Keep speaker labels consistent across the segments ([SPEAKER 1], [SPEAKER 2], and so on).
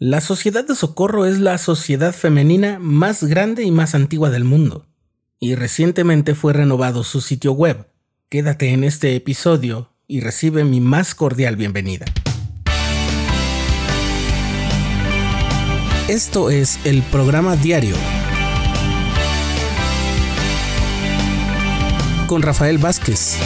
[SPEAKER 1] La Sociedad de Socorro es la sociedad femenina más grande y más antigua del mundo, y recientemente fue renovado su sitio web. Quédate en este episodio y recibe mi más cordial bienvenida. Esto es el programa diario con Rafael Vázquez.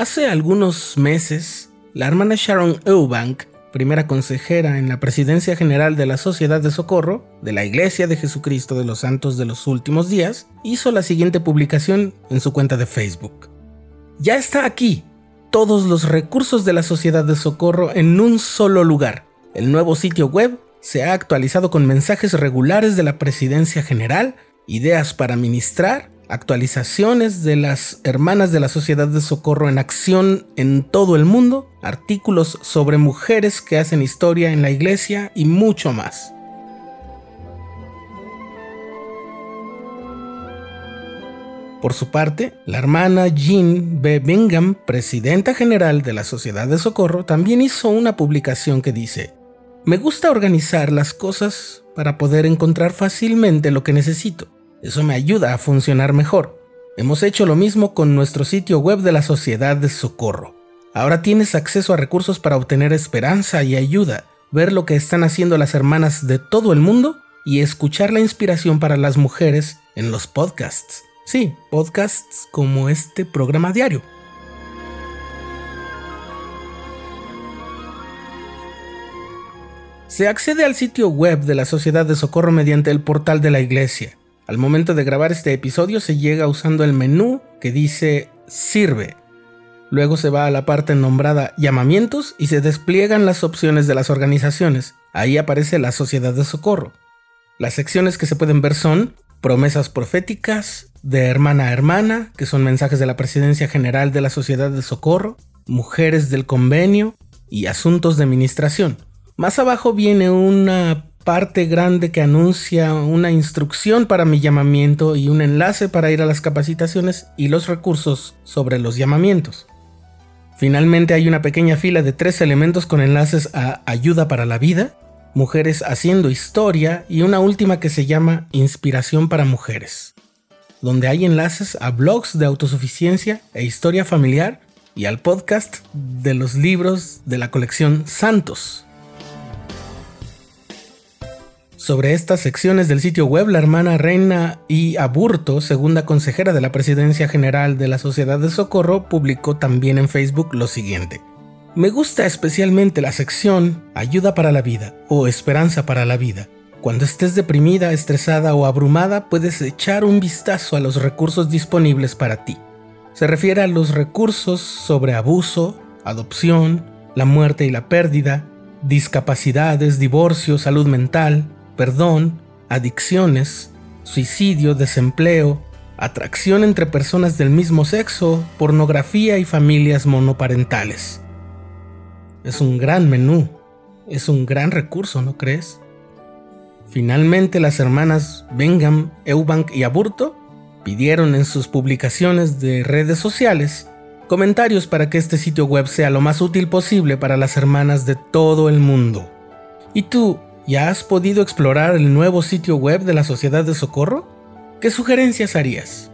[SPEAKER 1] Hace algunos meses, la hermana Sharon Eubank, primera consejera en la presidencia general de la Sociedad de Socorro de la Iglesia de Jesucristo de los Santos de los Últimos Días, hizo la siguiente publicación en su cuenta de Facebook. Ya está aquí, todos los recursos de la Sociedad de Socorro en un solo lugar. El nuevo sitio web se ha actualizado con mensajes regulares de la presidencia general, ideas para ministrar actualizaciones de las hermanas de la Sociedad de Socorro en acción en todo el mundo, artículos sobre mujeres que hacen historia en la iglesia y mucho más. Por su parte, la hermana Jean B. Bingham, presidenta general de la Sociedad de Socorro, también hizo una publicación que dice, Me gusta organizar las cosas para poder encontrar fácilmente lo que necesito. Eso me ayuda a funcionar mejor. Hemos hecho lo mismo con nuestro sitio web de la Sociedad de Socorro. Ahora tienes acceso a recursos para obtener esperanza y ayuda, ver lo que están haciendo las hermanas de todo el mundo y escuchar la inspiración para las mujeres en los podcasts. Sí, podcasts como este programa diario. Se accede al sitio web de la Sociedad de Socorro mediante el portal de la iglesia. Al momento de grabar este episodio se llega usando el menú que dice Sirve. Luego se va a la parte nombrada Llamamientos y se despliegan las opciones de las organizaciones. Ahí aparece la Sociedad de Socorro. Las secciones que se pueden ver son Promesas Proféticas, de hermana a hermana, que son mensajes de la Presidencia General de la Sociedad de Socorro, Mujeres del Convenio y Asuntos de Administración. Más abajo viene una parte grande que anuncia una instrucción para mi llamamiento y un enlace para ir a las capacitaciones y los recursos sobre los llamamientos. Finalmente hay una pequeña fila de tres elementos con enlaces a ayuda para la vida, mujeres haciendo historia y una última que se llama inspiración para mujeres, donde hay enlaces a blogs de autosuficiencia e historia familiar y al podcast de los libros de la colección Santos, sobre estas secciones del sitio web, la hermana Reina I. Aburto, segunda consejera de la Presidencia General de la Sociedad de Socorro, publicó también en Facebook lo siguiente. Me gusta especialmente la sección Ayuda para la vida o Esperanza para la vida. Cuando estés deprimida, estresada o abrumada, puedes echar un vistazo a los recursos disponibles para ti. Se refiere a los recursos sobre abuso, adopción, la muerte y la pérdida, discapacidades, divorcio, salud mental, perdón, adicciones, suicidio, desempleo, atracción entre personas del mismo sexo, pornografía y familias monoparentales. Es un gran menú, es un gran recurso, ¿no crees? Finalmente las hermanas Bengham, Eubank y Aburto pidieron en sus publicaciones de redes sociales comentarios para que este sitio web sea lo más útil posible para las hermanas de todo el mundo. ¿Y tú ¿Ya has podido explorar el nuevo sitio web de la Sociedad de Socorro? ¿Qué sugerencias harías?